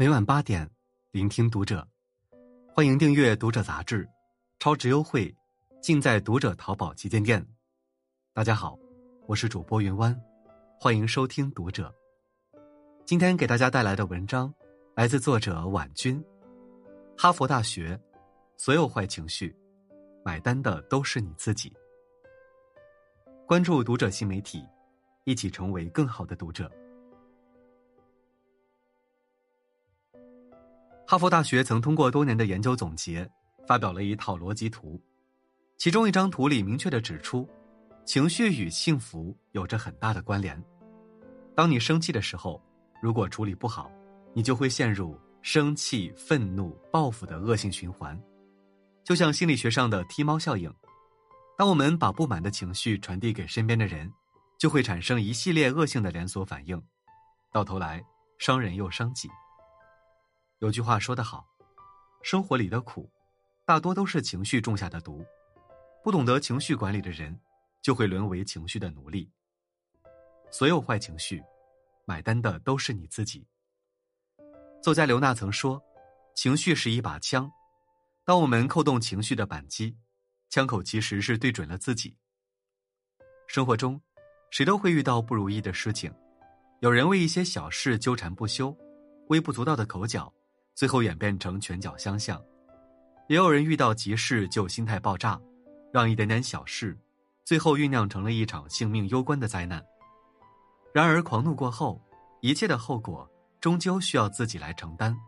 每晚八点，聆听读者。欢迎订阅《读者》杂志，超值优惠尽在《读者》淘宝旗舰店。大家好，我是主播云湾，欢迎收听《读者》。今天给大家带来的文章来自作者婉君。哈佛大学，所有坏情绪，买单的都是你自己。关注《读者》新媒体，一起成为更好的读者。哈佛大学曾通过多年的研究总结，发表了一套逻辑图，其中一张图里明确的指出，情绪与幸福有着很大的关联。当你生气的时候，如果处理不好，你就会陷入生气、愤怒、报复的恶性循环，就像心理学上的踢猫效应。当我们把不满的情绪传递给身边的人，就会产生一系列恶性的连锁反应，到头来伤人又伤己。有句话说得好，生活里的苦，大多都是情绪种下的毒。不懂得情绪管理的人，就会沦为情绪的奴隶。所有坏情绪，买单的都是你自己。作家刘娜曾说：“情绪是一把枪，当我们扣动情绪的扳机，枪口其实是对准了自己。”生活中，谁都会遇到不如意的事情，有人为一些小事纠缠不休，微不足道的口角。最后演变成拳脚相向，也有人遇到急事就心态爆炸，让一点点小事，最后酝酿成了一场性命攸关的灾难。然而狂怒过后，一切的后果终究需要自己来承担。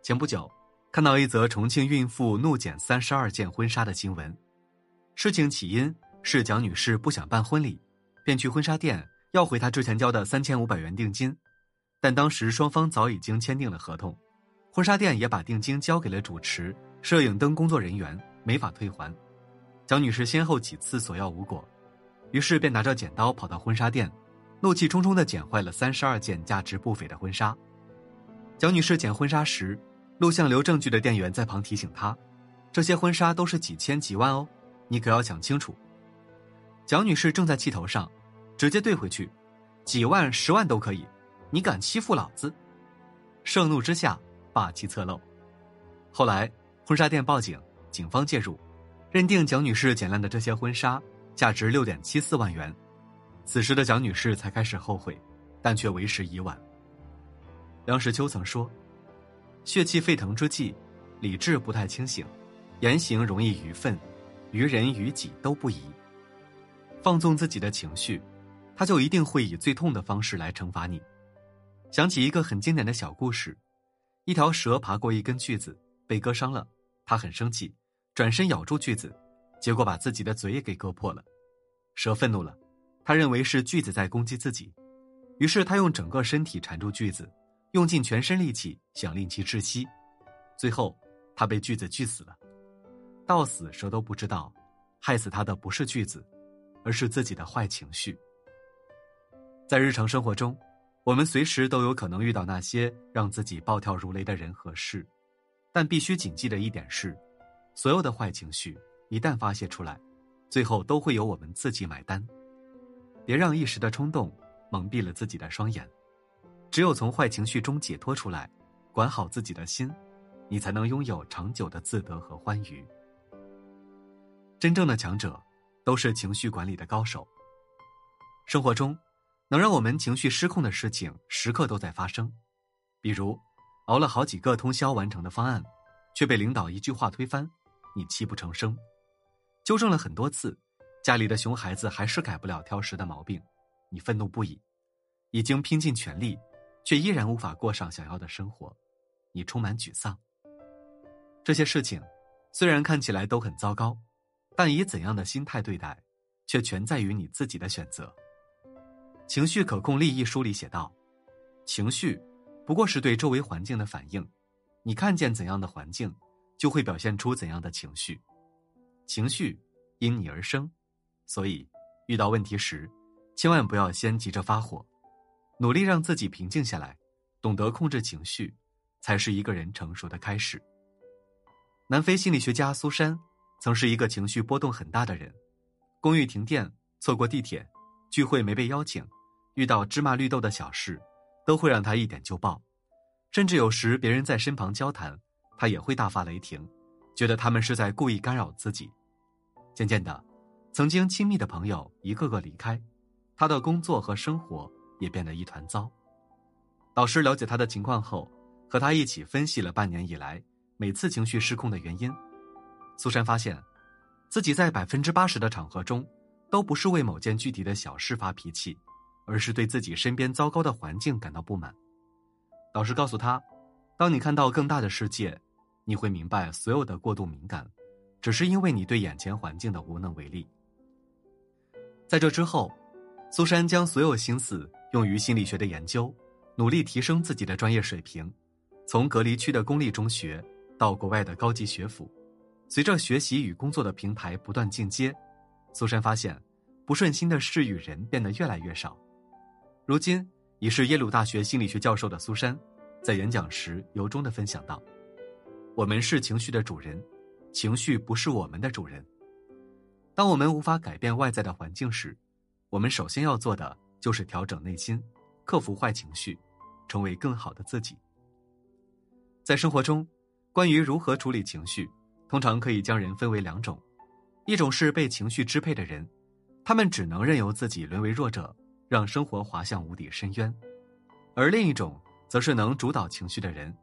前不久，看到一则重庆孕妇怒剪三十二件婚纱的新闻，事情起因是蒋女士不想办婚礼，便去婚纱店要回她之前交的三千五百元定金，但当时双方早已经签订了合同。婚纱店也把定金交给了主持、摄影灯工作人员，没法退还。蒋女士先后几次索要无果，于是便拿着剪刀跑到婚纱店，怒气冲冲的剪坏了三十二件价值不菲的婚纱。蒋女士剪婚纱时，录像留证据的店员在旁提醒她：“这些婚纱都是几千几万哦，你可要想清楚。”蒋女士正在气头上，直接怼回去：“几万、十万都可以，你敢欺负老子！”盛怒之下。霸气侧漏，后来婚纱店报警，警方介入，认定蒋女士捡烂的这些婚纱价值六点七四万元。此时的蒋女士才开始后悔，但却为时已晚。梁实秋曾说：“血气沸腾之际，理智不太清醒，言行容易愚愤，于人于己都不宜。放纵自己的情绪，他就一定会以最痛的方式来惩罚你。”想起一个很经典的小故事。一条蛇爬过一根锯子，被割伤了，他很生气，转身咬住锯子，结果把自己的嘴也给割破了。蛇愤怒了，他认为是锯子在攻击自己，于是他用整个身体缠住锯子，用尽全身力气想令其窒息，最后他被锯子锯死了。到死蛇都不知道，害死他的不是锯子，而是自己的坏情绪。在日常生活中。我们随时都有可能遇到那些让自己暴跳如雷的人和事，但必须谨记的一点是，所有的坏情绪一旦发泄出来，最后都会由我们自己买单。别让一时的冲动蒙蔽了自己的双眼，只有从坏情绪中解脱出来，管好自己的心，你才能拥有长久的自得和欢愉。真正的强者，都是情绪管理的高手。生活中。能让我们情绪失控的事情时刻都在发生，比如熬了好几个通宵完成的方案，却被领导一句话推翻，你泣不成声；纠正了很多次，家里的熊孩子还是改不了挑食的毛病，你愤怒不已；已经拼尽全力，却依然无法过上想要的生活，你充满沮丧。这些事情虽然看起来都很糟糕，但以怎样的心态对待，却全在于你自己的选择。《情绪可控力》一书里写道：“情绪不过是对周围环境的反应，你看见怎样的环境，就会表现出怎样的情绪。情绪因你而生，所以遇到问题时，千万不要先急着发火，努力让自己平静下来，懂得控制情绪，才是一个人成熟的开始。”南非心理学家苏珊曾是一个情绪波动很大的人，公寓停电，错过地铁，聚会没被邀请。遇到芝麻绿豆的小事，都会让他一点就爆。甚至有时别人在身旁交谈，他也会大发雷霆，觉得他们是在故意干扰自己。渐渐的，曾经亲密的朋友一个个离开，他的工作和生活也变得一团糟。导师了解他的情况后，和他一起分析了半年以来每次情绪失控的原因。苏珊发现，自己在百分之八十的场合中，都不是为某件具体的小事发脾气，而是对自己身边糟糕的环境感到不满。导师告诉他：“当你看到更大的世界，你会明白所有的过度敏感，只是因为你对眼前环境的无能为力。”在这之后，苏珊将所有心思用于心理学的研究，努力提升自己的专业水平，从隔离区的公立中学到国外的高级学府。随着学习与工作的平台不断进阶，苏珊发现，不顺心的事与人变得越来越少。如今已是耶鲁大学心理学教授的苏珊，在演讲时由衷的分享道：“我们是情绪的主人，情绪不是我们的主人。当我们无法改变外在的环境时，我们首先要做的就是调整内心，克服坏情绪，成为更好的自己。”在生活中，关于如何处理情绪。通常可以将人分为两种，一种是被情绪支配的人，他们只能任由自己沦为弱者，让生活滑向无底深渊；而另一种则是能主导情绪的人，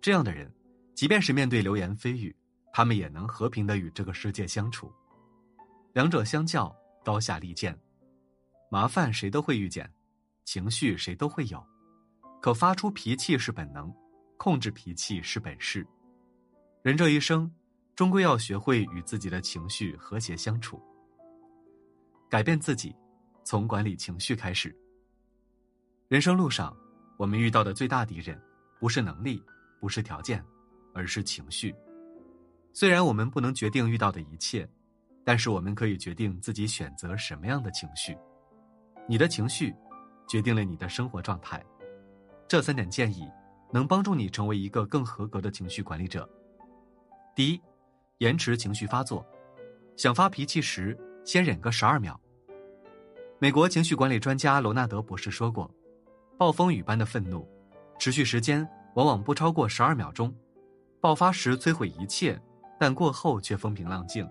这样的人，即便是面对流言蜚语，他们也能和平的与这个世界相处。两者相较，高下立见。麻烦谁都会遇见，情绪谁都会有，可发出脾气是本能，控制脾气是本事。人这一生。终归要学会与自己的情绪和谐相处。改变自己，从管理情绪开始。人生路上，我们遇到的最大敌人，不是能力，不是条件，而是情绪。虽然我们不能决定遇到的一切，但是我们可以决定自己选择什么样的情绪。你的情绪，决定了你的生活状态。这三点建议，能帮助你成为一个更合格的情绪管理者。第一。延迟情绪发作，想发脾气时先忍个十二秒。美国情绪管理专家罗纳德博士说过：“暴风雨般的愤怒，持续时间往往不超过十二秒钟，爆发时摧毁一切，但过后却风平浪静。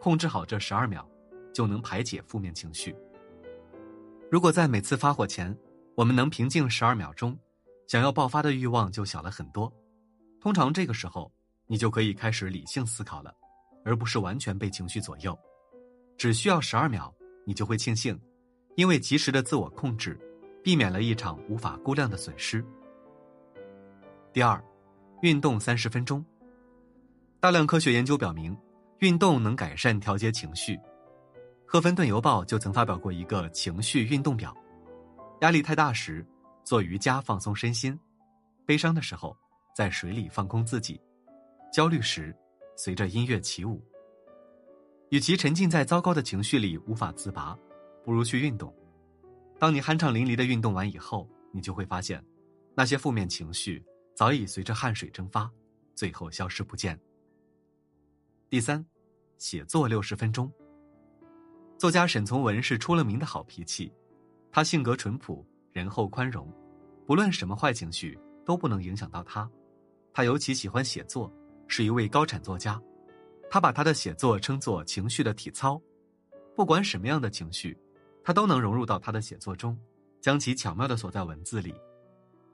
控制好这十二秒，就能排解负面情绪。如果在每次发火前，我们能平静十二秒钟，想要爆发的欲望就小了很多。通常这个时候。”你就可以开始理性思考了，而不是完全被情绪左右。只需要十二秒，你就会庆幸，因为及时的自我控制，避免了一场无法估量的损失。第二，运动三十分钟。大量科学研究表明，运动能改善调节情绪。赫芬顿邮报就曾发表过一个情绪运动表：压力太大时，做瑜伽放松身心；悲伤的时候，在水里放空自己。焦虑时，随着音乐起舞。与其沉浸在糟糕的情绪里无法自拔，不如去运动。当你酣畅淋漓的运动完以后，你就会发现，那些负面情绪早已随着汗水蒸发，最后消失不见。第三，写作六十分钟。作家沈从文是出了名的好脾气，他性格淳朴，仁厚宽容，不论什么坏情绪都不能影响到他。他尤其喜欢写作。是一位高产作家，他把他的写作称作情绪的体操，不管什么样的情绪，他都能融入到他的写作中，将其巧妙的锁在文字里。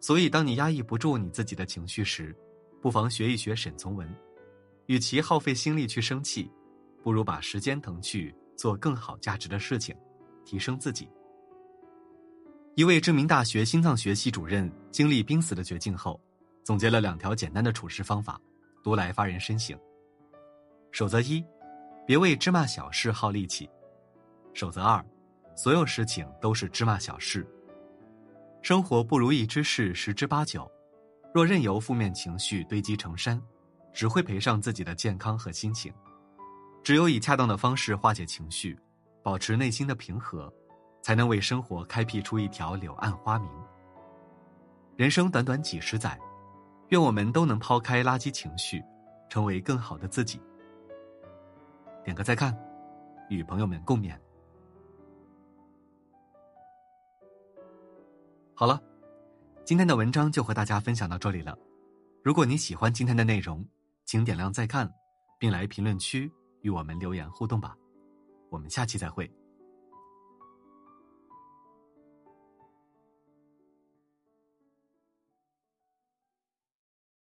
所以，当你压抑不住你自己的情绪时，不妨学一学沈从文。与其耗费心力去生气，不如把时间腾去做更好价值的事情，提升自己。一位知名大学心脏学系主任经历濒死的绝境后，总结了两条简单的处事方法。读来发人深省。守则一，别为芝麻小事耗力气。守则二，所有事情都是芝麻小事。生活不如意之事十之八九，若任由负面情绪堆积成山，只会赔上自己的健康和心情。只有以恰当的方式化解情绪，保持内心的平和，才能为生活开辟出一条柳暗花明。人生短短几十载。愿我们都能抛开垃圾情绪，成为更好的自己。点个再看，与朋友们共勉。好了，今。天的文章就和大家分享到这里了。如果你喜欢今天的内容，请点亮再看，并来评论区与我们留言互动吧。我们下期再会。